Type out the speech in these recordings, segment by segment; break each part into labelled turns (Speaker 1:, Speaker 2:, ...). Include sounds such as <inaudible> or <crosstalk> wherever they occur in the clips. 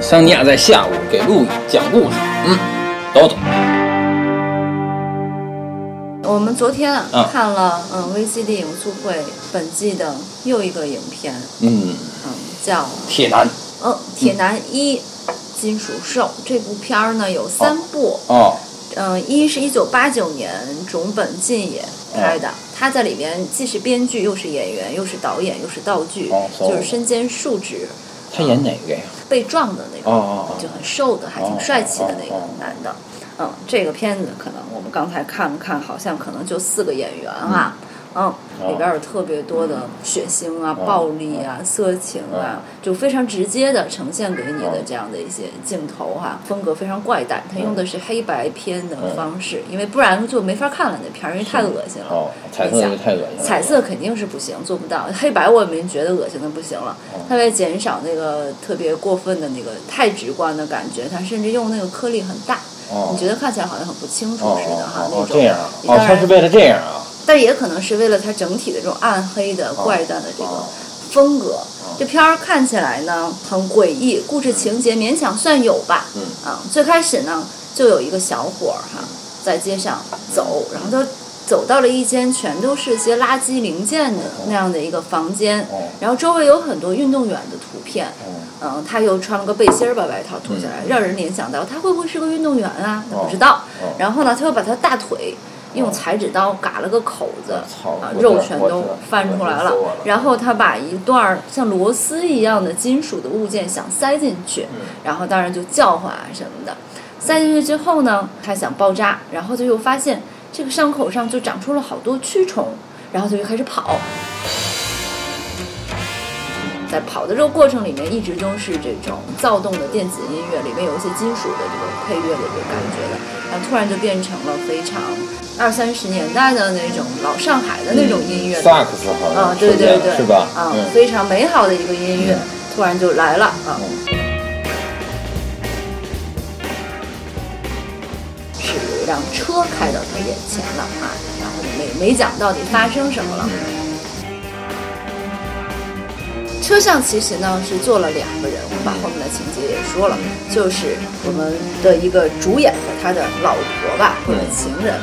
Speaker 1: 桑尼亚在下午给路易讲故事。嗯，走走，
Speaker 2: 我们昨天看了嗯 VCD 影速会本季的又一个影片，
Speaker 1: 嗯，
Speaker 2: 嗯叫
Speaker 1: 铁男。
Speaker 2: 嗯铁男一金属兽。这部片儿呢有三部，
Speaker 1: 哦，
Speaker 2: 嗯一是一九八九年种本进也拍的，他在里面既是编剧又是演员又是导演又是道具，
Speaker 1: 哦
Speaker 2: 就是身兼数职，
Speaker 1: 他演哪个呀？
Speaker 2: 被撞的那个。就很瘦的，还挺帅气的那个男的。嗯，这个片子可能我们刚才看了看，好像可能就四个演员啊。嗯，里边有特别多的血腥啊、
Speaker 1: 哦
Speaker 2: 暴力啊、色情啊，就非常直接的呈现给你的这样的一些镜头哈，风格非常怪诞。它用的是黑白片的方式，因为不然就没法看了那片儿，因为太恶心了。
Speaker 1: 哦，彩色太恶心了。
Speaker 2: 彩色肯定是不行，做不到。黑白我也没觉得恶心的不行了，
Speaker 1: 哦
Speaker 2: 它为减少那个特别过分的那个太直观的感觉，它甚至用那个颗粒很大，
Speaker 1: 哦
Speaker 2: 你觉得看起来好像很不清楚
Speaker 1: 哦
Speaker 2: 似的哈
Speaker 1: 哦
Speaker 2: 那种。
Speaker 1: 哦这样啊，哦，
Speaker 2: 当然
Speaker 1: 他是为了这样啊。
Speaker 2: 但也可能是为了它整体的这种暗黑的、怪诞的这个
Speaker 1: 哦
Speaker 2: 风格。这片儿看起来呢很诡异，故事情节勉强算有吧。
Speaker 1: 嗯
Speaker 2: 啊，最开始呢就有一个小伙儿哈在街上走，然后他走到了一间全都是些垃圾零件的那样的一个房间
Speaker 1: 哦，
Speaker 2: 然后周围有很多运动员的图片。
Speaker 1: 哦
Speaker 2: 嗯，他又穿了个背心儿，把外套脱下来，让人联想到他会不会是个运动员啊？他不知道。
Speaker 1: 哦
Speaker 2: 然后呢，他又把他大腿用裁纸刀嘎了个口子，啊，肉全都翻出来了。然后他把一段儿像螺丝一样的金属的物件想塞进去，
Speaker 1: 嗯
Speaker 2: 然后当然就叫唤啊什么的。塞进去之后呢，他想包扎，然后他又发现这个伤口上就长出了好多蛆虫，然后他就开始跑。在跑的这个过程里面，一直都是这种躁动的电子音乐，里面有一些金属的这个配乐的这个感觉的，然后突然就变成了非常二三十年代的那种老上海的那种音乐。
Speaker 1: 萨克斯好像
Speaker 2: 啊，对对对，
Speaker 1: 是吧？
Speaker 2: 啊，
Speaker 1: 嗯
Speaker 2: 非常美好的一个音乐，突然就来了啊。是有一辆车开到他眼前了啊，然后没没讲到底发生什么了。车上其实呢是坐了两个人，我把后面的情节也说了，就是我们的一个主演和他的老婆吧，或者情人，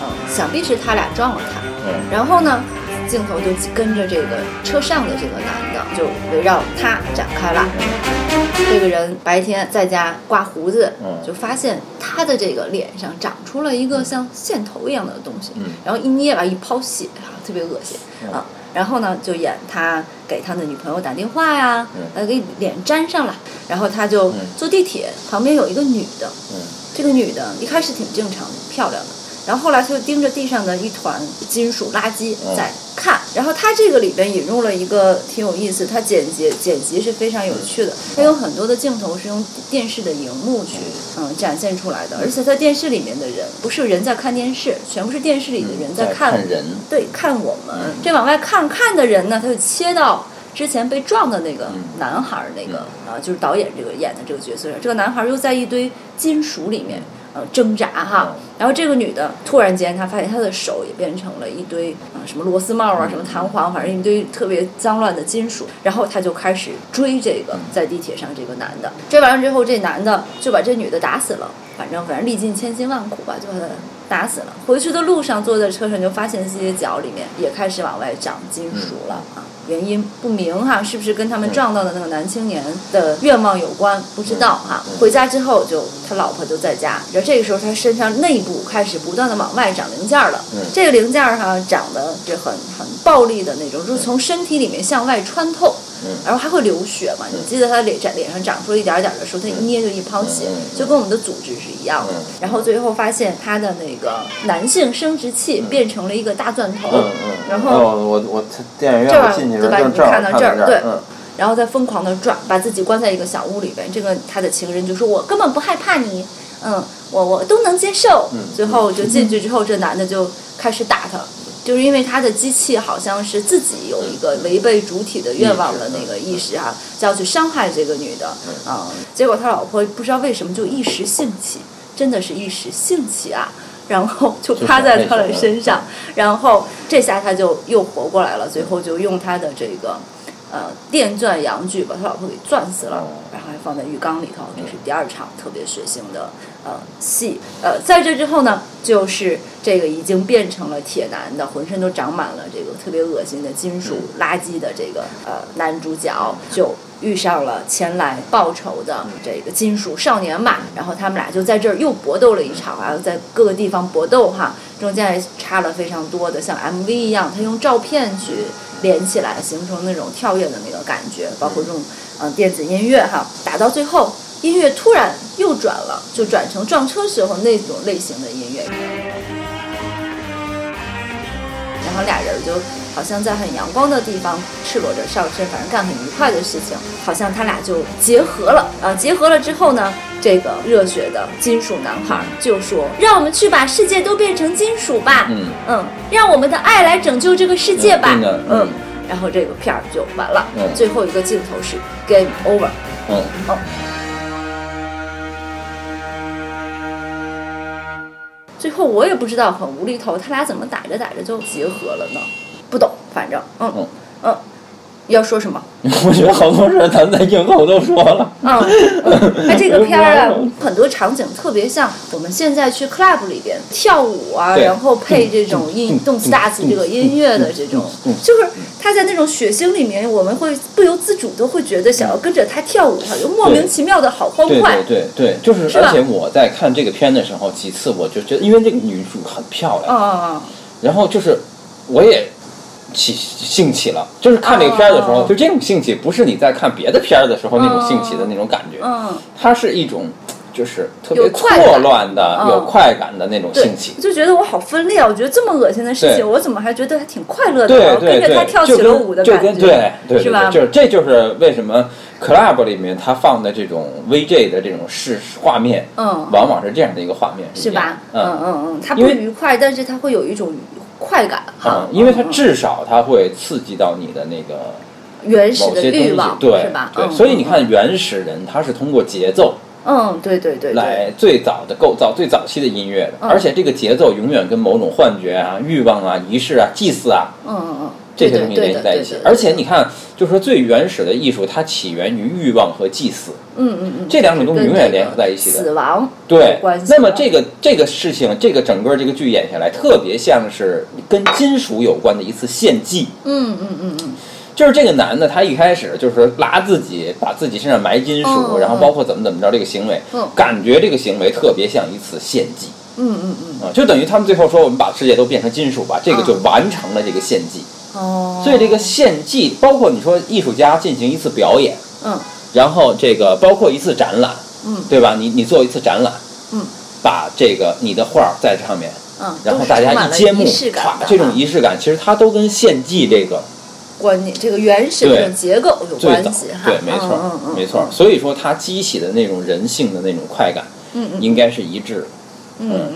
Speaker 2: 嗯，想必是他俩撞了他，
Speaker 1: 嗯。
Speaker 2: 然后呢，镜头就跟着这个车上的这个男的，就围绕他展开了。这个人白天在家刮胡子，
Speaker 1: 嗯。
Speaker 2: 就发现他的这个脸上长出了一个像线头一样的东西，
Speaker 1: 嗯。
Speaker 2: 然后一捏吧，一泡血啊，特别恶心、
Speaker 1: 嗯。
Speaker 2: 啊。然后呢，就演他给他的女朋友打电话呀，
Speaker 1: 嗯。
Speaker 2: 呃，给脸粘上了。然后他就
Speaker 1: 嗯。
Speaker 2: 坐地铁，旁边有一个女的，
Speaker 1: 嗯。
Speaker 2: 这个女的一开始挺正常的，漂亮的，然后后来他就盯着地上的一团金属垃圾
Speaker 1: 嗯。
Speaker 2: 在看。然后他这个里边引入了一个挺有意思，他剪辑剪辑是非常有趣的，他有很多的镜头是用电视的荧幕去嗯。展现出来的，而且在电视里面的人不是人在看电视，全部是电视里的人
Speaker 1: 在
Speaker 2: 看
Speaker 1: 看人。
Speaker 2: 对，看我们。这往外看看的人呢，他就切到之前被撞的那个男孩儿，那个啊，就是导演这个演的这个角色。这个男孩儿又在一堆金属里面呃挣扎哈，然后这个女的突然间她发现她的手也变成了一堆啊什么螺丝帽啊，什么弹簧，反正一堆特别脏乱的金属。然后她就开始追这个在地铁上这个男的，追完了之后，这男的就把这女的打死了。反正反正历尽千辛万苦吧，就把他打死了。回去的路上，坐在车上就发现自己的脚里面也开始往外长金属了啊，原因不明哈，是不是跟他们撞到的那个男青年的愿望有关？不知道哈。回家之后就他老婆就在家，然后这个时候他身上内部开始不断的往外长零件了，这个零件哈长得是很很暴力的那种，就是从身体里面向外穿透。然后还会流血嘛？你记得他脸脸上长出了一点点的时候，他一捏就一泡血，就跟我们的组织是一样的。然后最后发现他的那个男性生殖器变成了一个大钻头，
Speaker 1: 嗯嗯，
Speaker 2: 然后
Speaker 1: 哦我我电影院
Speaker 2: 这儿
Speaker 1: 我进去的
Speaker 2: 对吧？你
Speaker 1: 时候正好
Speaker 2: 看到这儿，对
Speaker 1: 嗯，
Speaker 2: 然后再疯狂的转，把自己关在一个小屋里边。这个他的情人就说：“我根本不害怕你，嗯，我我都能接受。”最后就进去之后，这男的就开始打他。就是因为他的机器好像是自己有一个违背主体的愿望的那个意识哈、就要去伤害这个女的，嗯、结果他老婆不知道为什么就一时兴起，真的是一时兴起啊，然后就趴在他的身上，然后这下他就又活过来了，最后就用他的这个。呃，电钻阳具把他老婆给钻死了，然后还放在浴缸里头。这是第二场特别血腥的呃戏。呃，在这之后呢，就是这个已经变成了铁男的，浑身都长满了这个特别恶心的金属垃圾的这个呃男主角，就遇上了前来报仇的这个金属少年嘛。然后他们俩就在这儿又搏斗了一场啊，在各个地方搏斗哈，中间还插了非常多的像 MV 一样，他用照片去。连起来，形成那种跳跃的那个感觉，包括这种嗯电子音乐哈，打到最后，音乐突然又转了，就转成撞车时候那种类型的音乐，然后俩人就。好像在很阳光的地方赤裸着上身，反正干很愉快的事情，好像他俩就结合了啊！结合了之后呢，这个热血的金属男孩就说：“让我们去把世界都变成金属吧！”嗯嗯，让我们的爱来拯救这个世界吧！嗯，然后这个片儿就完了。嗯，最后一个镜头是 game over。嗯哦，最后我也不知道，很无厘头，他俩怎么打着打着就结合了呢？不懂，反正，嗯嗯，要说什么？<laughs>
Speaker 1: 我觉得好多事咱在映后都说了。
Speaker 2: 嗯，那这个 <laughs> 片儿啊，很多场景特别像我们现在去 club 里边跳舞啊，然后配这种音动次打次这个音乐的这种，就是他在那种血腥里面，我们会不由自主的会觉得想要跟着他跳舞，哈，又莫名其妙的好欢
Speaker 1: 快。对对对，就是，而且我在看这个片的时候，几次我就觉得，因为这个女主很漂亮，
Speaker 2: 嗯，
Speaker 1: 然后就是我也。起兴起了，就是看这个片儿的时候，就这种兴起，不是你在看别的片儿的时候那种兴起的那种感觉，
Speaker 2: 嗯，
Speaker 1: 它是一种就是特别错乱的、有快感的那种兴起，
Speaker 2: 就觉得我好分裂啊，我觉得这么恶心的事情，我怎么还觉得还挺快乐的？
Speaker 1: 对对
Speaker 2: 对，跟着他跳起了舞的感
Speaker 1: 觉，对对
Speaker 2: 是吧？
Speaker 1: 就是这就是为什么 club 里面他放的这种 VJ 的这种视画面，
Speaker 2: 嗯，
Speaker 1: 往往是这样的一个画面，
Speaker 2: 是吧？嗯嗯嗯，它不愉快，但是它会有一种。快感哈，
Speaker 1: 因为它至少它会刺激到你的那个
Speaker 2: 原始的欲望，
Speaker 1: 对
Speaker 2: 是吧？
Speaker 1: 对，所以你看原始人他是通过节奏，
Speaker 2: 嗯，对对对，
Speaker 1: 来最早的构造最早期的音乐的，而且这个节奏永远跟某种幻觉啊、欲望啊、仪式啊、祭祀
Speaker 2: 啊，嗯嗯嗯。
Speaker 1: 这些东西联系在一起，而且你看，就是说最原始的艺术，它起源于欲望和祭祀。
Speaker 2: 嗯嗯嗯，
Speaker 1: 这两种东西永远联合在一起的。
Speaker 2: 死亡
Speaker 1: 对，那么这个这个事情，这个整个这个剧演下来，特别像是跟金属有关的一次献祭。
Speaker 2: 嗯嗯嗯嗯，
Speaker 1: 就是这个男的，他一开始就是拉自己，把自己身上埋金属，然后包括怎么怎么着这个行为，感觉这个行为特别像一次献祭。
Speaker 2: 嗯嗯嗯，
Speaker 1: 啊，就等于他们最后说，我们把世界都变成金属吧，这个就完成了这个献祭。
Speaker 2: 哦，
Speaker 1: 所以这个献祭，包括你说艺术家进行一次表演，
Speaker 2: 嗯，
Speaker 1: 然后这个包括一次展览，
Speaker 2: 嗯，
Speaker 1: 对吧？你你做一次展览，
Speaker 2: 嗯，
Speaker 1: 把这个你的画在上面，
Speaker 2: 嗯，
Speaker 1: 然后大家一揭幕，
Speaker 2: 哇，
Speaker 1: 这种仪式感，其实它都跟献祭这个
Speaker 2: 观念、这个原始的结构有关系
Speaker 1: 哈。对，没错，没错。所以说，它激起的那种人性的那种快感，
Speaker 2: 嗯嗯，
Speaker 1: 应该是一致的，
Speaker 2: 嗯。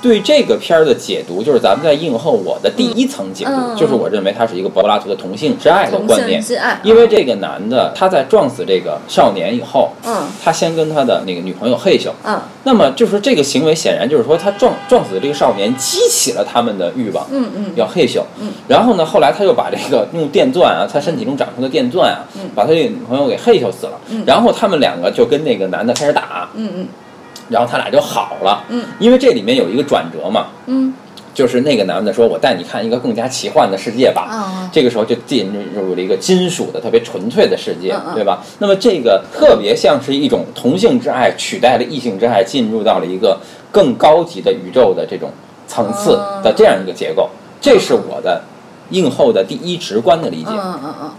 Speaker 1: 对这个片儿的解读，就是咱们在映后我的第一层解读，就是我认为它是一个柏拉图的同性之爱的观念。因为这个男的他在撞死这个少年以后，
Speaker 2: 嗯，
Speaker 1: 他先跟他的那个女朋友嘿咻，
Speaker 2: 嗯，
Speaker 1: 那么就是这个行为显然就是说他撞撞死这个少年激起了他们的欲望，
Speaker 2: 嗯嗯，
Speaker 1: 要嘿咻，
Speaker 2: 嗯，
Speaker 1: 然后呢，后来他又把这个用电钻啊，他身体中长出的电钻啊，把他这个女朋友给嘿咻死了，
Speaker 2: 嗯，
Speaker 1: 然后他们两个就跟那个男的开始打，
Speaker 2: 嗯嗯。
Speaker 1: 然后他俩就好了，
Speaker 2: 嗯，
Speaker 1: 因为这里面有一个转折嘛，
Speaker 2: 嗯，
Speaker 1: 就是那个男的说：“我带你看一个更加奇幻的世界吧。”
Speaker 2: 啊，
Speaker 1: 这个时候就进入了一个金属的特别纯粹的世界，对吧？那么这个特别像是一种同性之爱取代了异性之爱，进入到了一个更高级的宇宙的这种层次的这样一个结构。这是我的映后的第一直观的理解。
Speaker 2: 嗯嗯嗯。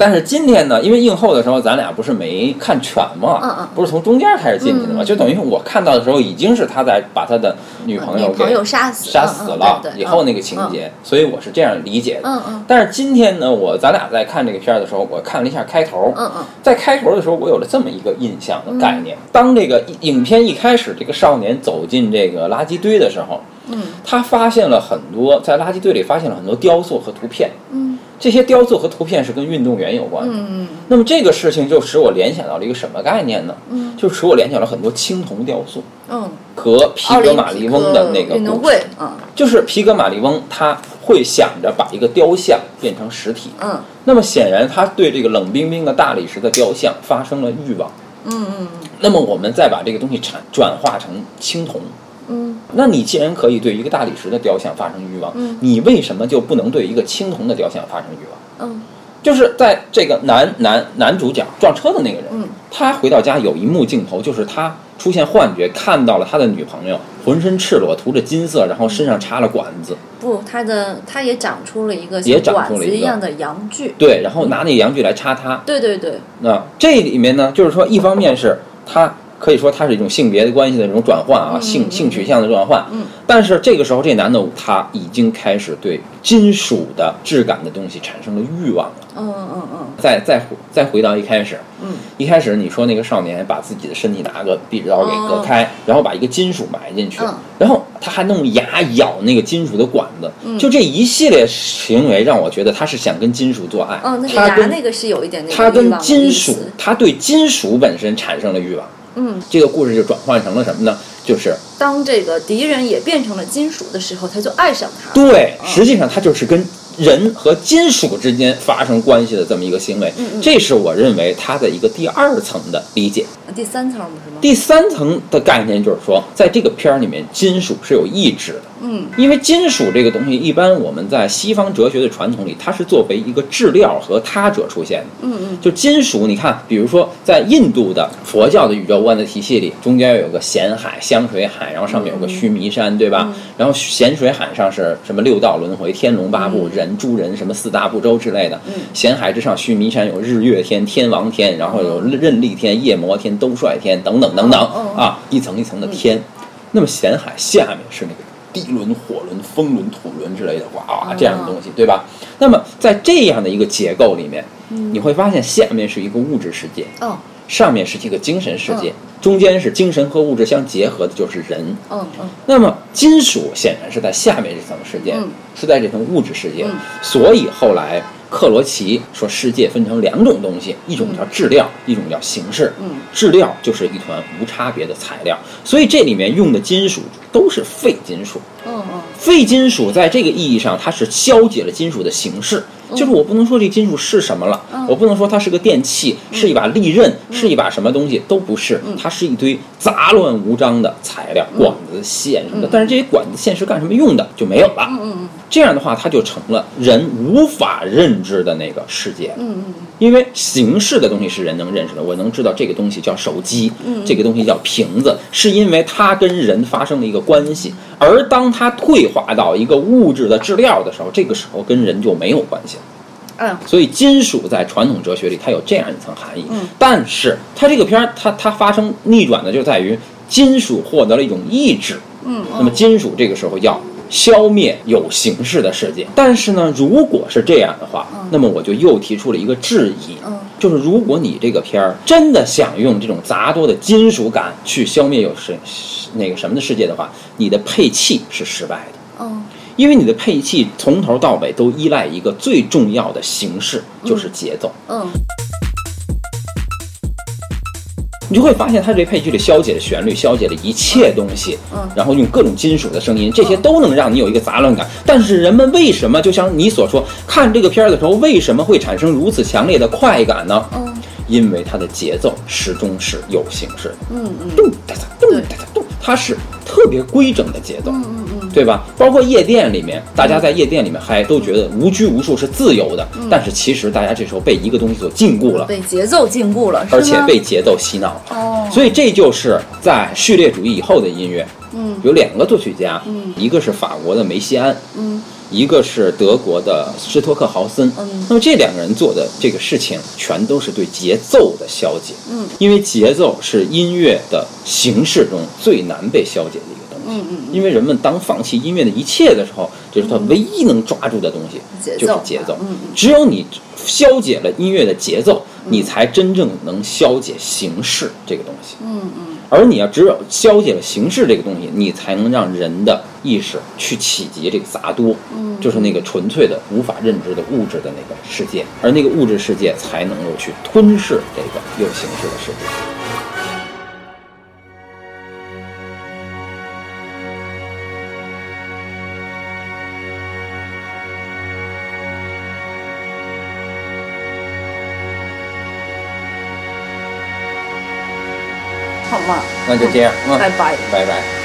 Speaker 1: 但是今天呢，因为映后的时候，咱俩不是没看全嘛？
Speaker 2: 嗯嗯，
Speaker 1: 不是从中间开始进去的吗？就等于我看到的时候，已经是他在把他的女朋友给
Speaker 2: 杀
Speaker 1: 死杀
Speaker 2: 死
Speaker 1: 了以后那个情节，所以我是这样理解的。
Speaker 2: 嗯嗯。
Speaker 1: 但是今天呢，我咱俩在看这个片儿的时候，我看了一下开头。
Speaker 2: 嗯嗯。
Speaker 1: 在开头的时候，我有了这么一个印象的概念：当这个影片一开始，这个少年走进这个垃圾堆的时候，
Speaker 2: 嗯，
Speaker 1: 他发现了很多在垃圾堆里发现了很多雕塑和图片。
Speaker 2: 嗯。
Speaker 1: 这些雕塑和图片是跟运动员有关的。
Speaker 2: 嗯
Speaker 1: 那么这个事情就使我联想到了一个什么概念呢？
Speaker 2: 嗯
Speaker 1: 就使我联想到了很多青铜雕塑
Speaker 2: 嗯，
Speaker 1: 和皮格马利翁的那个
Speaker 2: 运动
Speaker 1: 故事
Speaker 2: 会，嗯
Speaker 1: 就是皮格马利翁他会想着把一个雕像变成实体。
Speaker 2: 嗯
Speaker 1: 那么显然，他对这个冷冰冰的大理石的雕像发生了欲望。
Speaker 2: 嗯嗯
Speaker 1: 那么我们再把这个东西产转化成青铜，
Speaker 2: 嗯
Speaker 1: 那你既然可以对一个大理石的雕像发生欲望，
Speaker 2: 嗯
Speaker 1: 你为什么就不能对一个青铜的雕像发生欲望？
Speaker 2: 嗯
Speaker 1: 就是在这个男男男主角撞车的那个人，
Speaker 2: 嗯
Speaker 1: 他回到家有一幕镜头，就是他出现幻觉，看到了他的女朋友浑身赤裸，涂着金色，然后身上插了管子，
Speaker 2: 不，他的他也长出了一个
Speaker 1: 也长出了一个
Speaker 2: 子一样的阳具。
Speaker 1: 对，然后拿那个阳具来插他。
Speaker 2: 对对对，
Speaker 1: 那这里面呢，就是说，一方面是他可以说它是一种性别的关系的这种转换啊，
Speaker 2: 嗯
Speaker 1: 性性取向的转换。
Speaker 2: 嗯
Speaker 1: 但是这个时候，这男的他已经开始对金属的质感的东西产生了欲望了。
Speaker 2: 嗯嗯嗯
Speaker 1: 再再再回到一开始，
Speaker 2: 嗯
Speaker 1: 一开始你说那个少年把自己的身体拿个壁纸刀给割开，然后把一个金属埋进去，
Speaker 2: 嗯
Speaker 1: 然后他还弄牙咬那个金属的管子，
Speaker 2: 嗯
Speaker 1: 就这一系列行为让我觉得他是想跟金属做爱。
Speaker 2: 哦，那个
Speaker 1: 他跟
Speaker 2: 牙那个是有一点那个
Speaker 1: 他跟金属，他对金属本身产生了欲望。
Speaker 2: 嗯，
Speaker 1: 这个故事就转换成了什么呢？就是
Speaker 2: 当这个敌人也变成了金属的时候，他就爱上他。
Speaker 1: 对，实际上他就是跟人和金属之间发生关系的这么一个行为。这是我认为它的一个第二层的理解。
Speaker 2: 第三层不是吗？
Speaker 1: 第三层的概念就是说，在这个片儿里面，金属是有意志的。
Speaker 2: 嗯
Speaker 1: 因为金属这个东西，一般我们在西方哲学的传统里，它是作为一个质料和他者出现的。
Speaker 2: 嗯嗯
Speaker 1: 就金属，你看，比如说在印度的佛教的宇宙观的体系里，中间有个咸海、香水海，然后上面有个须弥山，对吧？然后咸水海上是什么六道轮回、天龙八部、人、诸人什么四大部洲之类的。
Speaker 2: 嗯
Speaker 1: 咸海之上，须弥山有日月天、天王天，然后有任力天、夜魔天、兜率天等等等等啊，一层一层的天。那么咸海下面是那个地轮、火轮、风轮、土轮之类的，哇哇这样的东西，对吧？那么在这样的一个结构里面，你会发现下面是一个物质世界，
Speaker 2: 哦
Speaker 1: 上面是一个精神世界，中间是精神和物质相结合的，就是人。
Speaker 2: 嗯嗯。
Speaker 1: 那么金属显然是在下面这层世界，
Speaker 2: 嗯。
Speaker 1: 是在这层物质世界，
Speaker 2: 嗯。
Speaker 1: 所以后来克罗齐说世界分成两种东西，一种叫质料，一种叫形式。
Speaker 2: 嗯。
Speaker 1: 质料就是一团无差别的材料，所以这里面用的金属都是废金属。
Speaker 2: 嗯嗯。
Speaker 1: 废金属在这个意义上，它是消解了金属的形式，就是我不能说这金属是什么了，
Speaker 2: 嗯。
Speaker 1: 我不能说它是个电器，是一把利刃，是一把什么东西，都不是，它是一堆杂乱无章的材料，管子、线什么的。但是这些管子、线是干什么用的？就没有了。
Speaker 2: 嗯嗯。
Speaker 1: 这样的话，它就成了人无法认知的那个世界。
Speaker 2: 嗯嗯
Speaker 1: 因为形式的东西是人能认识的，我能知道这个东西叫手机，
Speaker 2: 嗯。
Speaker 1: 这个东西叫瓶子，是因为它跟人发生了一个关系。而当它退化到一个物质的质料的时候，这个时候跟人就没有关系了。
Speaker 2: 嗯
Speaker 1: 所以金属在传统哲学里，它有这样一层含义。
Speaker 2: 嗯
Speaker 1: 但是它这个片儿，它它发生逆转的就在于金属获得了一种意志。
Speaker 2: 嗯
Speaker 1: 那么金属这个时候要消灭有形式的世界。但是呢，如果是这样的话，那么我就又提出了一个质疑，
Speaker 2: 嗯
Speaker 1: 就是如果你这个片儿真的想用这种杂多的金属感去消灭有是那个什么的世界的话，你的配器是失败的。
Speaker 2: 嗯
Speaker 1: 因为你的配器从头到尾都依赖一个最重要的形式，就是节奏。
Speaker 2: 嗯
Speaker 1: 你就会发现，它这配剧里消解的旋律，消解了一切东西，
Speaker 2: 嗯
Speaker 1: 然后用各种金属的声音，这些都能让你有一个杂乱感。但是人们为什么就像你所说，看这个片儿的时候，为什么会产生如此强烈的快感呢？
Speaker 2: 嗯
Speaker 1: 因为它的节奏始终是有形式的，
Speaker 2: 嗯嗯
Speaker 1: 咚哒哒咚哒哒咚，它是特别规整的节奏。
Speaker 2: 嗯嗯
Speaker 1: 对吧？包括夜店里面，大家在夜店里面嗨，都觉得无拘无束是自由的，但是其实大家这时候被一个东西所禁锢了，
Speaker 2: 被节奏禁锢了，
Speaker 1: 而且被节奏洗脑了。
Speaker 2: 哦
Speaker 1: 所以这就是在序列主义以后的音乐，
Speaker 2: 嗯
Speaker 1: 有两个作曲家，
Speaker 2: 嗯
Speaker 1: 一个是法国的梅西安，
Speaker 2: 嗯
Speaker 1: 一个是德国的施托克豪森。
Speaker 2: 嗯
Speaker 1: 那么这两个人做的这个事情，全都是对节奏的消解，
Speaker 2: 嗯
Speaker 1: 因为节奏是音乐的形式中最难被消解的一个东西。
Speaker 2: 嗯嗯
Speaker 1: 因为人们当放弃音乐的一切的时候，这是他唯一能抓住的东西，就是
Speaker 2: 节奏。
Speaker 1: 只有你消解了音乐的节奏，你才真正能消解形式这个东西。
Speaker 2: 嗯嗯
Speaker 1: 而你要只有消解了形式这个东西，你才能让人的意识去企及这个杂多，
Speaker 2: 嗯，
Speaker 1: 就是那个纯粹的无法认知的物质的那个世界，而那个物质世界才能够去吞噬这个有形式的世界。
Speaker 2: 好嘛，
Speaker 1: 那就这样，嗯，
Speaker 2: 拜拜，
Speaker 1: 拜拜。